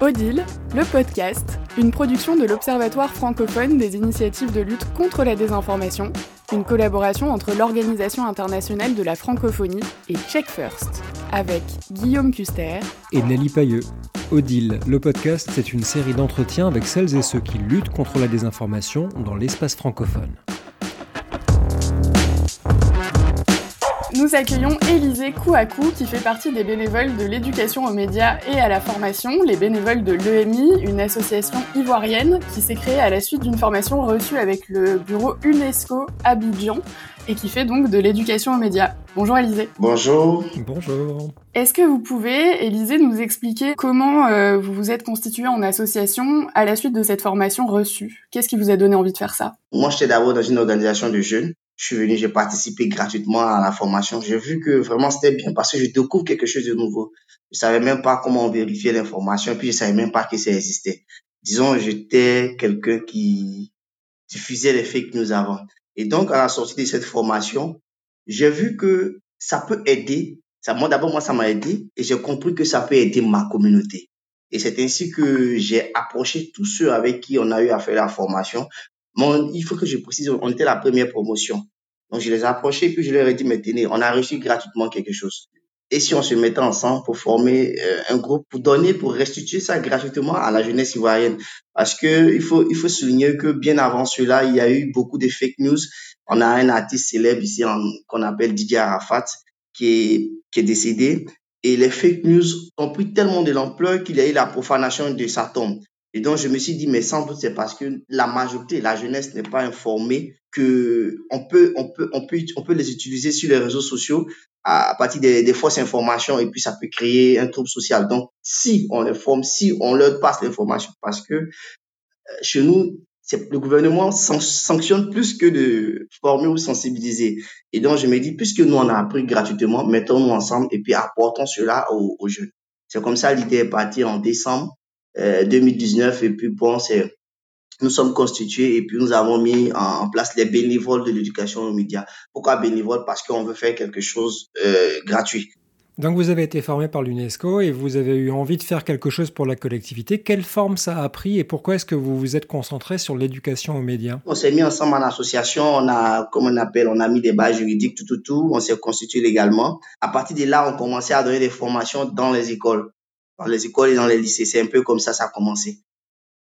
Odile, le podcast, une production de l'Observatoire francophone des initiatives de lutte contre la désinformation, une collaboration entre l'Organisation internationale de la francophonie et Check First, avec Guillaume Custer et Nelly Pailleux. Odile, le podcast, c'est une série d'entretiens avec celles et ceux qui luttent contre la désinformation dans l'espace francophone. Nous accueillons Élisée Kouakou qui fait partie des bénévoles de l'éducation aux médias et à la formation, les bénévoles de l'EMI, une association ivoirienne qui s'est créée à la suite d'une formation reçue avec le bureau UNESCO Abidjan et qui fait donc de l'éducation aux médias. Bonjour Élisée. Bonjour. Bonjour. Est-ce que vous pouvez, Élisée, nous expliquer comment euh, vous vous êtes constituée en association à la suite de cette formation reçue? Qu'est-ce qui vous a donné envie de faire ça? Moi, j'étais d'abord dans une organisation de jeunes je suis venu, j'ai participé gratuitement à la formation. J'ai vu que vraiment c'était bien parce que je découvre quelque chose de nouveau. Je savais même pas comment vérifier l'information, puis je savais même pas que ça existait. Disons, j'étais quelqu'un qui diffusait les fake news avant. Et donc, à la sortie de cette formation, j'ai vu que ça peut aider. Ça, moi, d'abord, moi, ça m'a aidé et j'ai compris que ça peut aider ma communauté. Et c'est ainsi que j'ai approché tous ceux avec qui on a eu à faire la formation Il faut que je précise, on était la première promotion. Donc, je les ai approchés, puis je leur ai dit, mais tenez, on a reçu gratuitement quelque chose. Et si on se mettait ensemble pour former euh, un groupe, pour donner, pour restituer ça gratuitement à la jeunesse ivoirienne. Parce que il faut, il faut souligner que bien avant cela, il y a eu beaucoup de fake news. On a un artiste célèbre ici qu'on appelle Didier Arafat, qui est, qui est décédé. Et les fake news ont pris tellement de l'ampleur qu'il y a eu la profanation de sa tombe. Et donc, je me suis dit, mais sans doute, c'est parce que la majorité, la jeunesse n'est pas informée que on peut, on peut, on peut, on peut les utiliser sur les réseaux sociaux à, partir des, des, fausses informations et puis ça peut créer un trouble social. Donc, si on les forme, si on leur passe l'information, parce que euh, chez nous, le gouvernement sanctionne plus que de former ou sensibiliser. Et donc, je me dis, puisque nous, on a appris gratuitement, mettons-nous ensemble et puis apportons cela aux, aux jeunes. C'est comme ça, l'idée est partie en décembre 2019 euh, et puis bon, c'est nous sommes constitués et puis nous avons mis en, place les bénévoles de l'éducation aux médias. Pourquoi bénévoles? Parce qu'on veut faire quelque chose euh, gratuit. Donc vous avez été formé par l'UNESCO et vous avez eu envie de faire quelque chose pour la collectivité. Quelle forme ça a pris et pourquoi est-ce que vous vous êtes concentré sur l'éducation aux médias? On s'est mis ensemble en association, on a, comme on appelle, on a mis des bases juridiques, tout, tout, tout. On s'est constitué légalement. À partir de là, on commençait à donner des formations dans les écoles dans les écoles et dans les lycées. C'est un peu comme ça ça a commencé.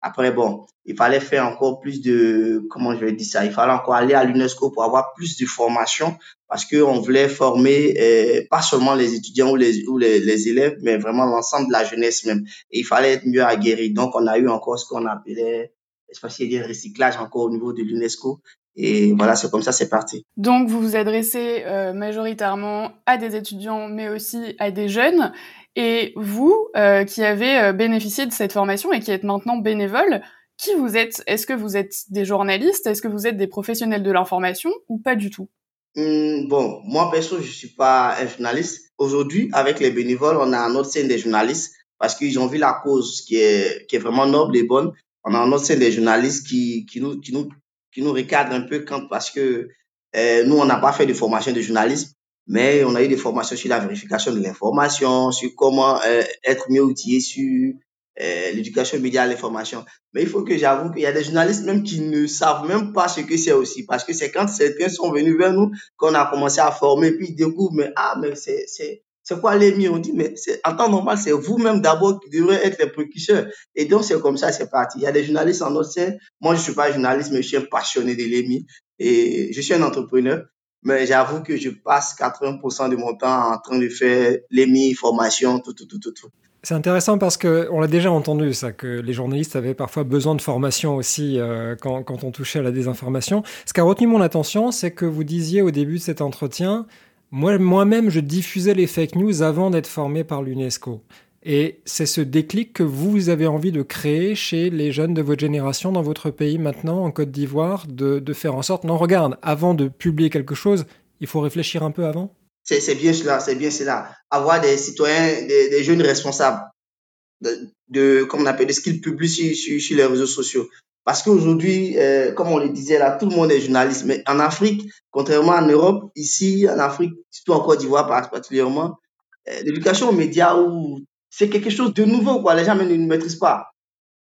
Après, bon, il fallait faire encore plus de, comment je vais dire ça, il fallait encore aller à l'UNESCO pour avoir plus de formation parce qu'on voulait former euh, pas seulement les étudiants ou les, ou les, les élèves, mais vraiment l'ensemble de la jeunesse même. Et il fallait être mieux aguerri. Donc, on a eu encore ce qu'on appelait, je sais pas s'il y a des recyclage encore au niveau de l'UNESCO. Et voilà, c'est comme ça, c'est parti. Donc, vous vous adressez euh, majoritairement à des étudiants, mais aussi à des jeunes. Et vous, euh, qui avez euh, bénéficié de cette formation et qui êtes maintenant bénévole, qui vous êtes? Est-ce que vous êtes des journalistes? Est-ce que vous êtes des professionnels de l'information ou pas du tout? Hum, Bon, moi perso, je suis pas un journaliste. Aujourd'hui, avec les bénévoles, on a un autre scène des journalistes parce qu'ils ont vu la cause qui est, qui est vraiment noble et bonne. On a un autre scène des journalistes qui, qui, nous, qui, nous, qui nous recadre un peu quand, parce que euh, nous, on n'a pas fait de formation de journalisme mais on a eu des formations sur la vérification de l'information, sur comment euh, être mieux outillé sur euh, l'éducation média l'information. Mais il faut que j'avoue qu'il y a des journalistes même qui ne savent même pas ce que c'est aussi, parce que c'est quand certains sont venus vers nous qu'on a commencé à former, puis ils découvrent, mais ah, mais c'est, c'est, c'est quoi l'EMI On dit, mais en temps normal, c'est vous-même d'abord qui devrez être les précurseurs. Et donc, c'est comme ça, c'est parti. Il y a des journalistes en autre Moi, je suis pas journaliste, mais je suis un passionné de l'EMI et je suis un entrepreneur. Mais j'avoue que je passe 80% de mon temps en train de faire les formations, tout, tout, tout, tout. C'est intéressant parce qu'on l'a déjà entendu, ça, que les journalistes avaient parfois besoin de formation aussi euh, quand, quand, on touchait à la désinformation. Ce qui a retenu mon attention, c'est que vous disiez au début de cet entretien, moi, moi-même, je diffusais les fake news avant d'être formé par l'UNESCO. Et c'est ce déclic que vous avez envie de créer chez les jeunes de votre génération dans votre pays maintenant, en Côte d'Ivoire, de, faire en sorte, non, regarde, avant de publier quelque chose, il faut réfléchir un peu avant? C'est bien cela, c'est bien cela. Avoir des citoyens, des, jeunes responsables, de, comme on appelle, de ce qu'ils publient sur, les réseaux sociaux. Parce qu'aujourd'hui, euh, comme on le disait là, tout le monde est journaliste. Mais en Afrique, contrairement en Europe, ici, en Afrique, surtout en Côte d'Ivoire particulièrement, euh, l'éducation aux médias c'est quelque chose de nouveau, quoi. Les gens ne maîtrisent pas.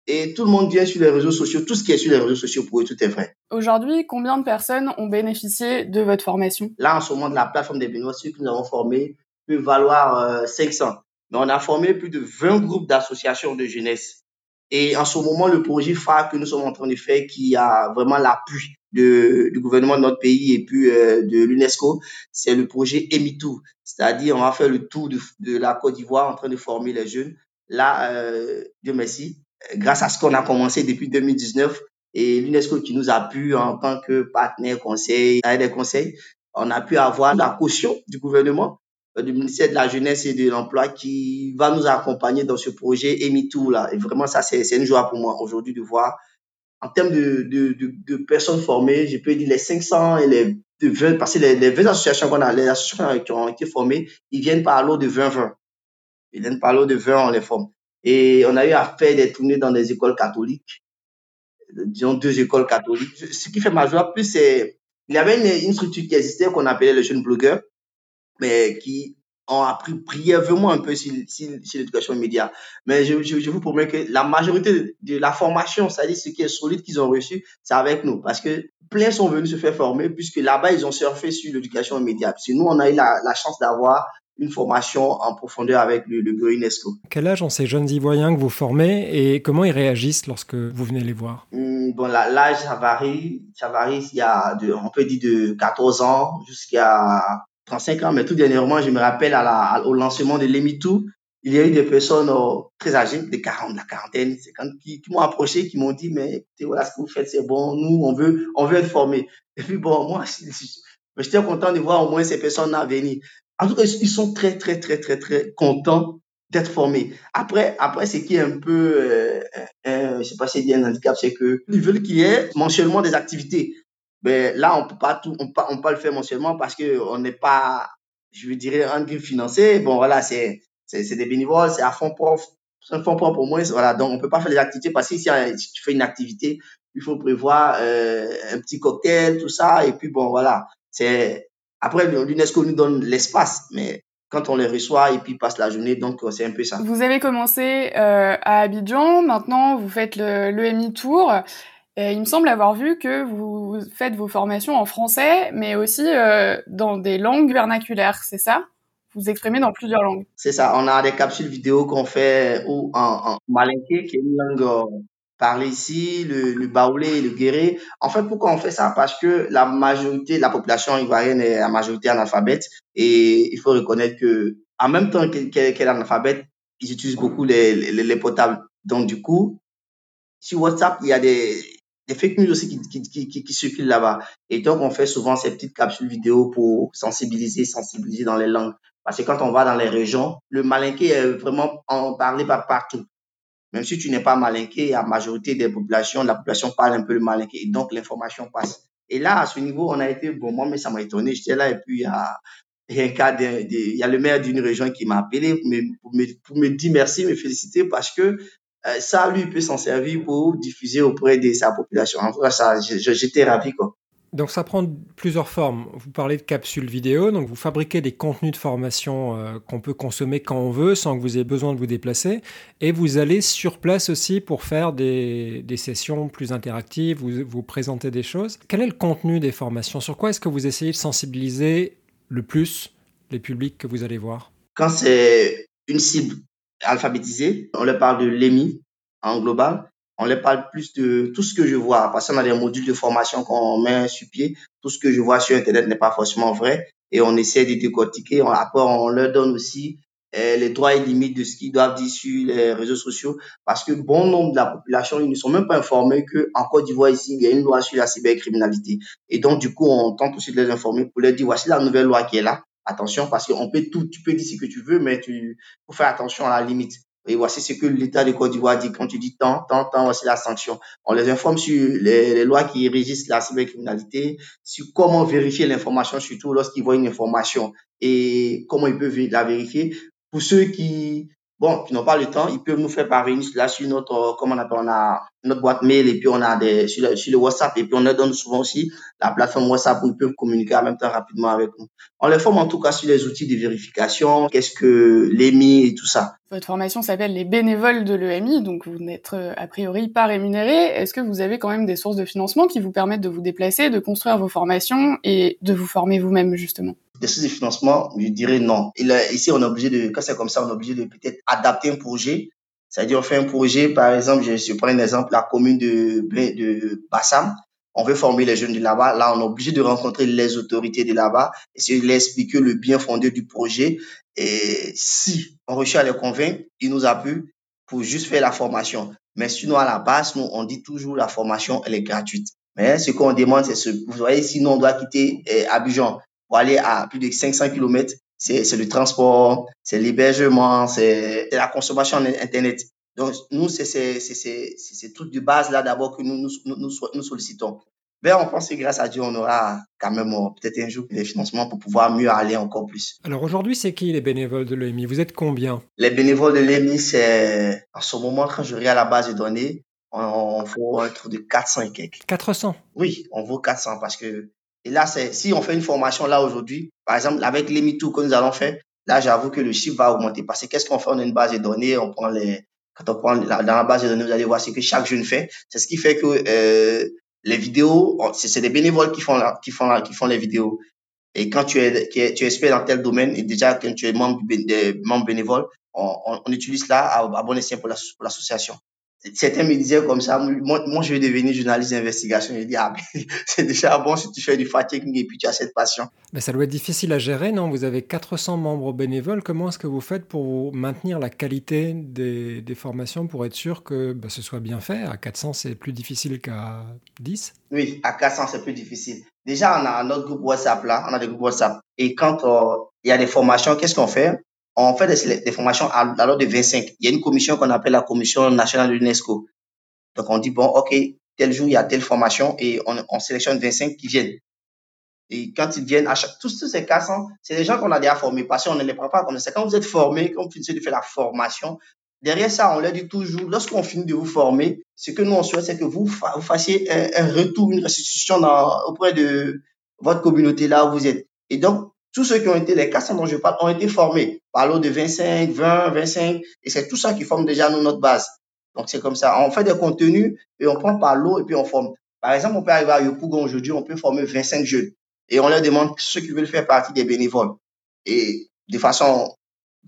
Et tout le monde vient sur les réseaux sociaux. Tout ce qui est sur les réseaux sociaux, pour eux, tout est vrai. Aujourd'hui, combien de personnes ont bénéficié de votre formation? Là, en ce moment, de la plateforme des bénévoles, ceux que nous avons formés peut valoir 500. Euh, Mais on a formé plus de 20 groupes d'associations de jeunesse. Et en ce moment, le projet phare que nous sommes en train de faire, qui a vraiment l'appui du gouvernement de notre pays et puis euh, de l'UNESCO, c'est le projet EMITOUR. C'est-à-dire, on va faire le tour de, la Côte d'Ivoire en train de former les jeunes. Là, euh, Dieu merci, grâce à ce qu'on a commencé depuis 2019 et l'UNESCO qui nous appuie en tant que partenaire conseil, des conseils, on a pu avoir la caution du gouvernement du ministère de la Jeunesse et de l'Emploi qui va nous accompagner dans ce projet EMITOUR là. Et vraiment, ça, c'est une joie pour moi aujourd'hui de voir. En termes de, de, de, personnes formées, je peux dire les 500 et les 20, parce que les, les 20 associations qu'on a, les associations qui ont été formées, ils viennent par lot de 20-20. Ils viennent par lot de 20, on les forme. Et on a eu à faire des tournées dans des écoles catholiques, disons deux écoles catholiques. Ce qui fait ma joie plus, c'est, il y avait une, une structure qui existait qu'on appelait les jeunes blogueurs mais qui ont appris brièvement un peu sur, l'éducation immédiate. Mais je, je, vous promets que la majorité de, la formation, c'est-à-dire ce qui est solide qu'ils ont reçu, c'est avec nous. Parce que plein sont venus se faire former, puisque là-bas, ils ont surfé sur l'éducation immédiate. Parce que nous, on a eu la, la chance d'avoir une formation en profondeur avec le, le UNESCO. Quel âge ont ces jeunes Ivoiriens que vous formez et comment ils réagissent lorsque vous venez les voir? Hmm, Bon, l'âge, ça varie. Ça varie. Il y a, de, on peut dire, de 14 ans jusqu'à 35 ans, mais tout dernièrement, je me rappelle à au lancement de l'EMITOU, il y a eu des personnes euh, très âgées, de 40, la quarantaine, 50, qui, m'ont approché, qui m'ont dit, mais écoutez, voilà ce que vous faites, c'est bon, nous, on veut, on veut être formés. Et puis bon, moi, j'étais content de voir au moins ces personnes-là venir. En tout cas, ils sont très, très, très, très, très contents d'être formés. Après, après, ce qui est un peu, euh, euh, je sais pas si c'est un handicap, c'est que ils veulent qu'il y ait mensuellement des activités. Mais là, on peut pas tout, on peut, on peut le faire mensuellement parce que on n'est pas, je veux dire, en guillemets financé. Bon, voilà, c'est, c'est, des bénévoles, c'est à fond propre, c'est un fond propre au moins. Voilà, donc on peut pas faire des activités parce que si, tu fais une activité, il faut prévoir euh, un petit cocktail, tout ça, et puis bon, voilà. C'est après l'UNESCO nous donne l'espace, mais quand on les reçoit et puis passe la journée, donc c'est un peu ça. Vous avez commencé euh, à Abidjan, maintenant vous faites le l'EMI Tour il me semble avoir vu que vous faites vos formations en français, mais aussi euh, dans des langues vernaculaires, c'est ça? Vous exprimez dans plusieurs langues. C'est ça. On a des capsules vidéo qu'on fait en, en qui est une langue euh, parlée ici, le, le baoulé le guéré. En fait, pourquoi on fait ça? Parce que la majorité de la population ivoirienne est la majorité analphabète et il faut reconnaître que en même temps qu'elle est analphabète, ils utilisent beaucoup les, les, les potables. Donc du coup, sur WhatsApp, il y a des des fake news aussi qui, circulent là-bas. Et donc, on fait souvent ces petites capsules vidéo pour sensibiliser, sensibiliser dans les langues. Parce que quand on va dans les régions, le malinqué est vraiment en parlé par partout. Même si tu n'es pas malinqué, la majorité des populations, la population parle un peu le malinqué. Et donc, l'information passe. Et là, à ce niveau, on a été, bon, moi, mais ça m'a étonné. J'étais là et puis il y a, un cas de, il y a le maire d'une région qui m'a appelé pour me, pour me dire merci, me féliciter parce que euh, ça, lui, peut s'en servir pour diffuser auprès de sa population. En cas, ça, j'étais ravi, quoi. Donc ça prend plusieurs formes. Vous parlez de capsules vidéo, donc vous fabriquez des contenus de formation euh, qu'on peut consommer quand on veut sans que vous ayez besoin de vous déplacer. Et vous allez sur place aussi pour faire des, des sessions plus interactives, vous, vous présentez des choses. Quel est le contenu des formations? Sur quoi est-ce que vous essayez de sensibiliser le plus les publics que vous allez voir? Quand c'est une cible alphabétisés. On leur parle de l'EMI en global. On leur parle plus de tout ce que je vois. Parce qu'on a des modules de formation qu'on met sur pied. Tout ce que je vois sur Internet n'est pas forcément vrai. Et on essaie de décortiquer. Après, on leur donne aussi eh, les droits et limites de ce qu'ils doivent dire sur les réseaux sociaux. Parce que bon nombre de la population, ils ne sont même pas informés qu'en Côte d'Ivoire, ici, il y a une loi sur la cybercriminalité. Et donc, du coup, on tente aussi de les informer pour leur dire, voici la nouvelle loi qui est là attention parce qu'on peut tout, tu peux dire ce que tu veux, mais tu faut faire attention à la limite. Et voici ce que l'État de Côte d'Ivoire dit. Quand tu dis tant, tant, tant, voici la sanction. On les informe sur les, les lois qui régissent la cybercriminalité, sur comment vérifier l'information, surtout lorsqu'ils voient une information et comment ils peuvent la vérifier. Pour ceux qui, bon, qui n'ont pas le temps, ils peuvent nous faire parvenir là sur notre, comment on appelle, on a notre boîte mail et puis on a des, sur le, sur le WhatsApp et puis on leur donne souvent aussi la plateforme WhatsApp où ils peuvent communiquer en même temps rapidement avec nous. On les forme en tout cas sur les outils de vérification, qu'est-ce que l'EMI et tout ça. Votre formation s'appelle les bénévoles de l'EMI, donc vous n'êtes euh, a priori pas rémunéré. Est-ce que vous avez quand même des sources de financement qui vous permettent de vous déplacer, de construire vos formations et de vous former vous-même justement? Des sources financement, je dirais non. ici, on est obligé de, quand c'est comme ça, on est obligé de peut-être adapter un projet. C'est-à-dire, on fait un projet, par exemple, je, je prends un exemple, la commune de, de Bassam on veut former les jeunes de là-bas. Là, on est obligé de rencontrer les autorités de là-bas, essayer de leur expliquer le bien fondé du projet. Et si on réussit à les convaincre, ils nous appuient pour juste faire la formation. Mais sinon, à la base, nous, on dit toujours la formation, elle est gratuite. Mais ce qu'on demande, c'est ce, vous voyez, sinon on doit quitter eh, Abidjan pour aller à plus de 500 km. C'est le transport, c'est l'hébergement, c'est la consommation Internet. Donc, nous, c'est ces trucs de base là d'abord que nous nous, nous, nous sollicitons. Mais on pense que grâce à Dieu, on aura quand même euh, peut-être un jour des financements pour pouvoir mieux aller encore plus. Alors aujourd'hui, c'est qui les bénévoles de l'EMI? Vous êtes combien? Les bénévoles de l'EMI, c'est en ce moment, quand je regarde la base de données, on, vaut un truc de 400 et quelques. 400 Oui, on vaut 400 parce que, et là, c'est si on fait une formation là aujourd'hui, par exemple, avec l'EMI Tour que nous allons faire, là, j'avoue que le chiffre va augmenter parce que qu'est-ce qu'on fait? On a une base de données, on prend les, quand on prend dans la base de données, vous allez voir ce que chaque jeune fait. C'est ce qui fait que euh, les vidéos, c'est des bénévoles qui font, la, qui, font la, qui font les vidéos. Et quand tu es, tu es expert dans tel domaine, et déjà quand tu es membre, membre bénévole, on, on, utilise là à, à bon escient pour l'association certains me disaient comme ça, moi, moi je vais devenir journaliste d'investigation. Je dis, ah, c'est déjà bon si tu fais du fact-checking et puis tu as cette passion. Mais ça doit être difficile à gérer, non? Vous avez 400 membres bénévoles. Comment est-ce que vous faites pour maintenir la qualité des, des formations pour être sûr que bah, ce soit bien fait? À 400, c'est plus difficile qu'à 10 Oui, à 400, c'est plus difficile. Déjà, on a notre groupe WhatsApp là, on a des groupes WhatsApp. Et quand euh, il y a des formations, qu'est-ce qu'on fait? On fait des, formations à, l'ordre de 25. Il y a une commission qu'on appelle la commission nationale de l'UNESCO. Donc, on dit, bon, OK, tel jour, il y a telle formation et on, on sélectionne 25 qui viennent. Et quand ils viennent, à chaque, tous, ces cas, c'est des gens qu'on a déjà formés parce qu'on ne les prend pas comme ça. Quand vous êtes formés, quand vous finissez de faire la formation, derrière ça, on leur dit toujours, lorsqu'on finit de vous former, ce que nous, on souhaite, c'est que vous, vous fassiez un, retour, une restitution dans, auprès de votre communauté là où vous êtes. Et donc, tous ceux qui ont été, les 400 dont je parle, ont été formés par l'eau de 25, 20, 25, et c'est tout ça qui forme déjà notre base. Donc, c'est comme ça. On fait des contenus et on prend par l'eau et puis on forme. Par exemple, on peut arriver à Yopougon aujourd'hui, on peut former 25 jeunes et on leur demande ceux qui veulent faire partie des bénévoles. Et de façon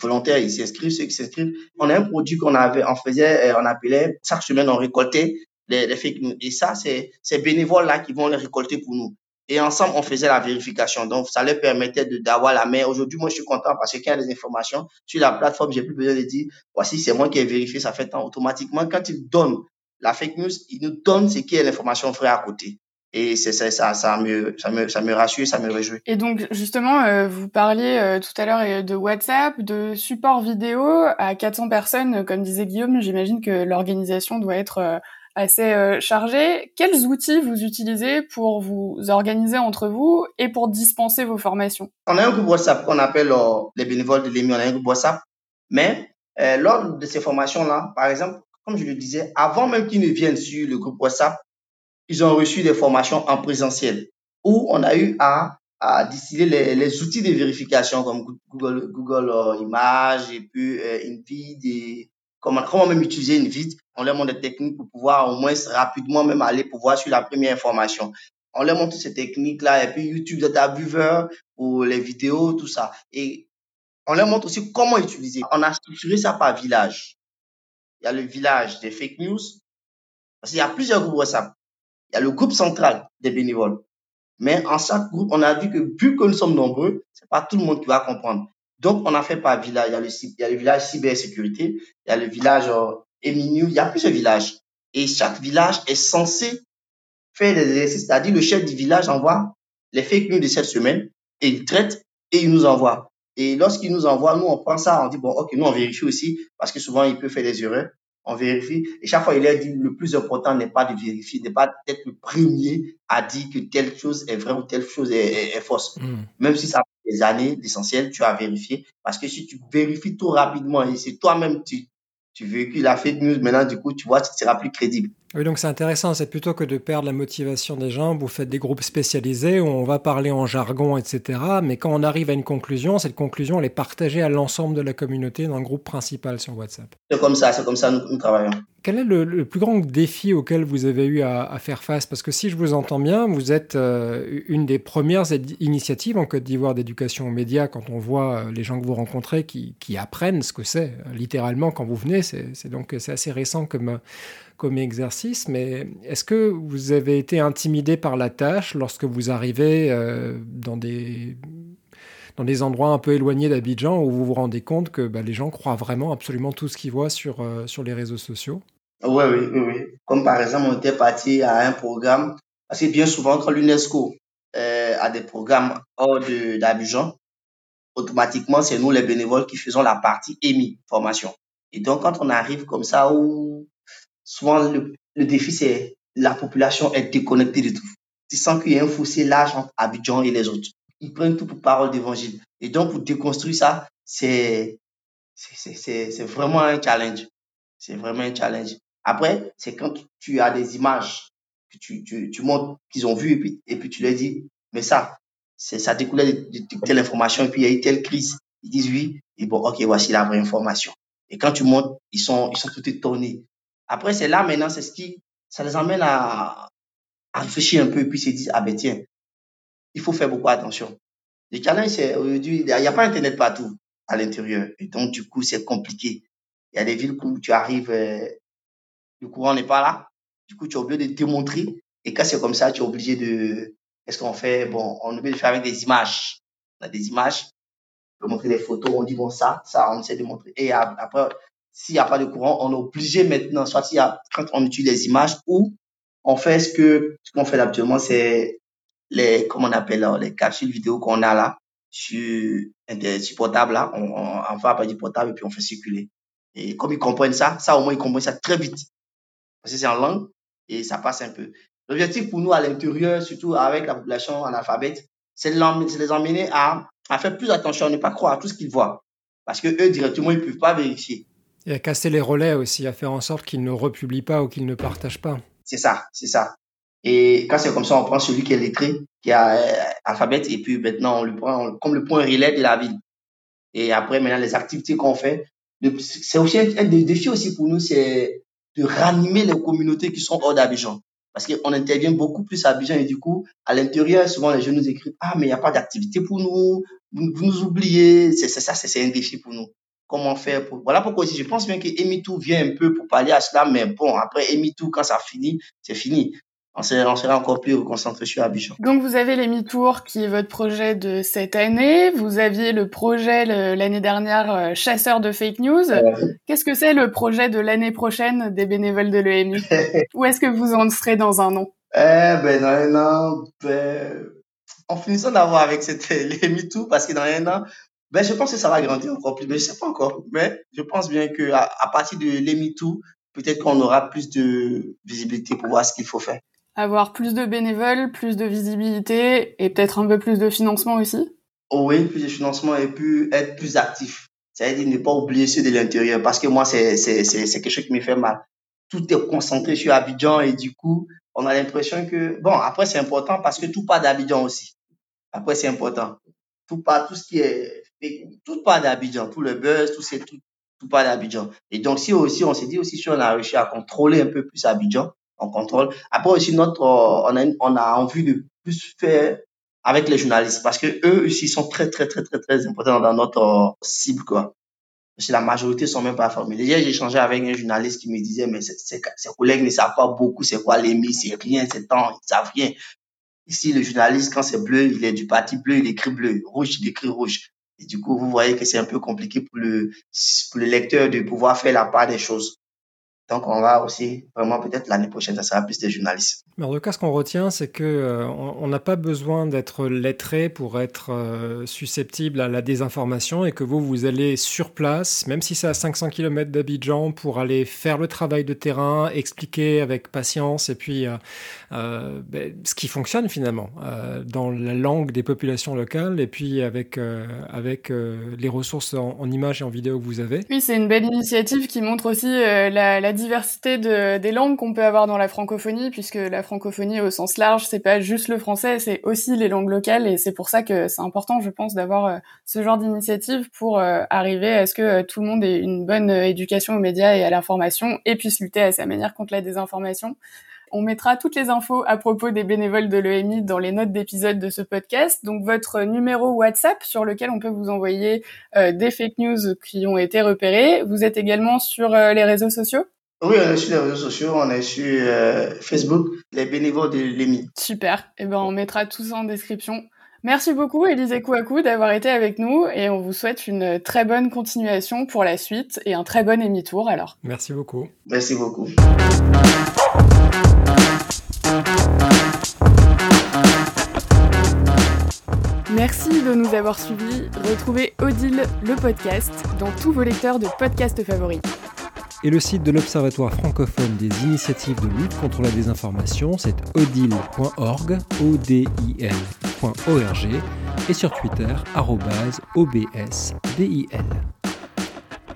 volontaire, ils s'inscrivent, ceux qui s'inscrivent. On a un produit qu'on avait, on faisait, euh, on appelait, chaque semaine, on récoltait les, les fake news. Et ça, c'est ces bénévoles-là qui vont les récolter pour nous. Et ensemble, on faisait la vérification. Donc, ça leur permettait d'avoir la main. Aujourd'hui, moi, je suis content parce que quand il y a des informations sur la plateforme, j'ai plus besoin de dire, voici, c'est moi qui ai vérifié, ça fait tant automatiquement. Quand ils donnent la fake news, ils nous donnent ce qui est l'information vraie à côté. Et c'est ça, ça, ça me, ça me, ça me rassure, ça me réjouit. Et donc, justement, euh, vous parliez euh, tout à l'heure euh, de WhatsApp, de support vidéo à 400 personnes, comme disait Guillaume. J'imagine que l'organisation doit être assez euh, chargé. Quels outils vous utilisez pour vous organiser entre vous et pour dispenser vos formations? On a un groupe WhatsApp qu'on appelle euh, les bénévoles de l'EMI, on a un groupe WhatsApp. Mais euh, lors de ces formations-là, par exemple, comme je le disais, avant même qu'ils ne viennent sur le groupe WhatsApp, ils ont reçu des formations en présentiel où on a eu à, à distiller les, les outils de vérification comme Google, Google Images et puis InVid et comment, comment même utiliser une vide. On leur montre des techniques pour pouvoir au moins rapidement même aller pour voir sur la première information. On leur montre ces techniques-là et puis YouTube Data Viewer pour les vidéos, tout ça. Et on leur montre aussi comment utiliser. On a structuré ça par village. Il y a le village des fake news. Parce qu'il y a plusieurs groupes WhatsApp. Il y a le groupe central des bénévoles. Mais en chaque groupe, on a vu que vu que nous sommes nombreux, c'est pas tout le monde qui va comprendre. Donc, on a fait par village. Il y a le, il y a village cybersécurité, il y a le village euh, il y a plusieurs villages. Et chaque village est censé faire des exercices, c'est-à-dire le chef du village envoie les fake news de cette semaine et il traite et il nous envoie. Et lorsqu'il nous envoie, nous, on prend ça, on dit, bon, ok, nous, on vérifie aussi, parce que souvent, il peut faire des erreurs. On vérifie. Et chaque fois, il a dit, le plus important n'est pas de vérifier, n'est pas d'être le premier à dire que telle chose est vraie ou telle chose est, est, fausse. Hmm. Même si ça des années, l'essentiel, tu as vérifié. Parce que si tu vérifies tout rapidement et c'est toi-même, tu, tu véhicules la fake news, maintenant, du coup, tu vois, ce sera plus crédible. Oui, donc c'est intéressant. C'est plutôt que de perdre la motivation des gens, vous faites des groupes spécialisés où on va parler en jargon, etc. Mais quand on arrive à une conclusion, cette conclusion, elle est partagée à l'ensemble de la communauté dans le groupe principal sur WhatsApp. C'est comme ça, c'est comme ça nous, nous travaillons. Quel est le, plus grand défi auquel vous avez eu à, faire face? Parce que si je vous entends bien, vous êtes euh, une des premières initiatives en Côte d'Ivoire d'éducation aux médias quand on voit euh, les gens que vous rencontrez qui, apprennent ce que c'est, littéralement, quand vous venez. C'est donc assez récent comme comme exercice, mais est-ce que vous avez été intimidé par la tâche lorsque vous arrivez euh, dans des dans des endroits un peu éloignés d'Abidjan où vous vous rendez compte que bah, les gens croient vraiment absolument tout ce qu'ils voient sur, sur les réseaux sociaux? Oui, oui, oui. Comme par exemple, on était parti à un programme, parce que bien souvent, quand l'UNESCO euh, a des programmes hors d'Abidjan, automatiquement, c'est nous les bénévoles qui faisons la partie EMI, formation. Et donc, quand on arrive comme ça, où souvent le, le défi, c'est la population est déconnectée de tout. Tu sens qu'il y a un fossé large entre Abidjan et les autres. Ils prennent tout pour parole d'évangile. Et donc, pour déconstruire ça, c'est, c'est vraiment un challenge. C'est vraiment un challenge. Après, c'est quand tu as des images que tu, tu, tu montres qu'ils ont vues et puis, et puis tu leur dis, mais ça, c'est, ça découlait de, telle information et puis il y a eu telle crise. Ils disent oui, et bon, ok, voici la vraie information. Et quand tu montes, ils sont, ils sont tout étonnés. Après, c'est là maintenant, c'est ce qui, ça les amène à, à réfléchir un peu et puis se dire, ah ben tiens, il faut faire beaucoup attention. Le challenge, c'est aujourd'hui, il n'y a, pas Internet partout à l'intérieur. Et donc, du coup, c'est compliqué. Il y a des villes où tu arrives, euh, le courant n'est pas là. Du coup, tu es obligé de démontrer. Et quand c'est comme ça, tu es obligé de, qu'est-ce qu'on fait? Bon, on est obligé de faire avec des images. On a des images. On peut montrer des photos. On dit, bon, ça, ça, on essaie de montrer. Et après, s'il n'y a pas de courant, on est obligé maintenant, soit il y a, quand on utilise les images ou on fait ce que, ce qu'on fait habituellement, c'est les, comment on appelle là, les capsules vidéo qu'on a là, sur, sur portable là, on, on, on fait appel du portable et puis on fait circuler. Et comme ils comprennent ça, ça au moins ils comprennent ça très vite. Parce que c'est en langue et ça passe un peu. L'objectif pour nous à l'intérieur, surtout avec la population analphabète, c'est de les emmener à, à faire plus attention, à ne pas croire à tout ce qu'ils voient. Parce que eux, directement, ils ne peuvent pas vérifier. Et à casser les relais aussi, à faire en sorte qu'ils ne republient pas ou qu'ils ne partagent pas. C'est ça, c'est ça. Et quand c'est comme ça, on prend celui qui est lettré, qui a euh, alphabet, et puis maintenant on le prend comme le point relais de la ville. Et après, maintenant, les activités qu'on fait, c'est aussi un, des défis aussi pour nous, c'est de ranimer les communautés qui sont hors d'Abidjan. Parce qu'on intervient beaucoup plus à Abidjan et du coup, à l'intérieur, souvent les jeunes nous écrivent Ah, mais il n'y a pas d'activité pour nous, vous, nous oubliez. C'est ça, c'est un défi pour nous comment faire pour... Voilà pourquoi aussi je pense bien que Emitou vient un peu pour parler à cela, mais bon, après Emitou, quand ça finit, c'est fini. On sera, encore plus concentré sur Abidjan. Donc vous avez l'Emitour qui est votre projet de cette année. Vous aviez le projet l'année dernière euh, chasseur de fake news. Qu'est-ce que c'est le projet de l'année prochaine des bénévoles de l'EMI Où est-ce que vous en serez dans un an? Eh ben dans un an, ben, en finissant d'avoir avec cette l'Emitou, parce que dans un an, ben, je pense que ça va grandir encore plus, mais je sais pas encore. Mais je pense bien que à, partir de l'EMITOO, peut-être qu'on aura plus de visibilité pour voir ce qu'il faut faire. Avoir plus de bénévoles, plus de visibilité et peut-être un peu plus de financement aussi oh Oui, plus de financement et puis être plus actif. C'est-à-dire ne pas oublier ceux de l'intérieur parce que moi, c'est quelque chose qui me fait mal. Tout est concentré sur Abidjan et du coup, on a l'impression que... Bon, après, c'est important parce que tout part d'Abidjan aussi. Après, c'est important. Tout part, tout ce qui est tout part d'Abidjan, tout le buzz, tout c'est tout, tout part d'Abidjan. Et donc, si aussi, on s'est dit aussi, si on a réussi à contrôler un peu plus Abidjan, on contrôle. Après aussi, notre, euh, on a, on a envie de plus faire avec les journalistes parce que eux aussi sont très, très, très, très, très importants dans notre euh, cible, quoi. Parce que la majorité sont même pas formés. Hier, j'ai échangé avec un journaliste qui me disait, mais ses collègues ne savent pas beaucoup c'est quoi l'émis, c'est rien, c'est temps, ils savent rien. Ici, le journaliste, quand c'est bleu, il est du parti bleu, il écrit bleu. Rouge, il écrit rouge. Et du coup, vous voyez que c'est un peu compliqué pour le, pour le lecteur de pouvoir faire la part des choses. Donc, on va aussi, vraiment, peut-être l'année prochaine, ça sera plus des journalistes. Mais en tout cas, ce qu'on retient, c'est que euh, on n'a pas besoin d'être lettré pour être euh, susceptible à la désinformation et que vous, vous allez sur place, même si c'est à 500 km d'Abidjan, pour aller faire le travail de terrain, expliquer avec patience et puis euh, ben, ce qui fonctionne finalement dans la langue des populations locales et puis avec, avec les ressources en, images et en vidéo que vous avez. Oui, c'est une belle initiative qui montre aussi la, diversité de, des langues qu'on peut avoir dans la francophonie, puisque la francophonie au sens large, c'est pas juste le français, c'est aussi les langues locales, et c'est pour ça que c'est important, je pense, d'avoir euh, ce genre d'initiative pour euh, arriver à ce que euh, tout le monde ait une bonne éducation aux médias et à l'information, et puisse lutter à sa manière contre la désinformation. On mettra toutes les infos à propos des bénévoles de l'EMI dans les notes d'épisode de ce podcast. Donc votre numéro WhatsApp sur lequel on peut vous envoyer des fake news qui ont été repérées. Vous êtes également sur les réseaux sociaux? Oui, on est sur les réseaux sociaux, on est sur euh, Facebook, les bénévoles de l'EMI. Super, et eh ben on mettra tout ça en description. Merci beaucoup, Élisée Kouakou, d'avoir été avec nous et on vous souhaite une très bonne continuation pour la suite et un très bon émi-tour alors. Merci beaucoup. Merci beaucoup. Merci de nous avoir suivis. Retrouvez Odile le podcast dans tous vos lecteurs de podcasts favoris et le site de l'Observatoire francophone des initiatives de lutte contre la désinformation, c'est odil.org, o d i l.org et sur Twitter obsdil.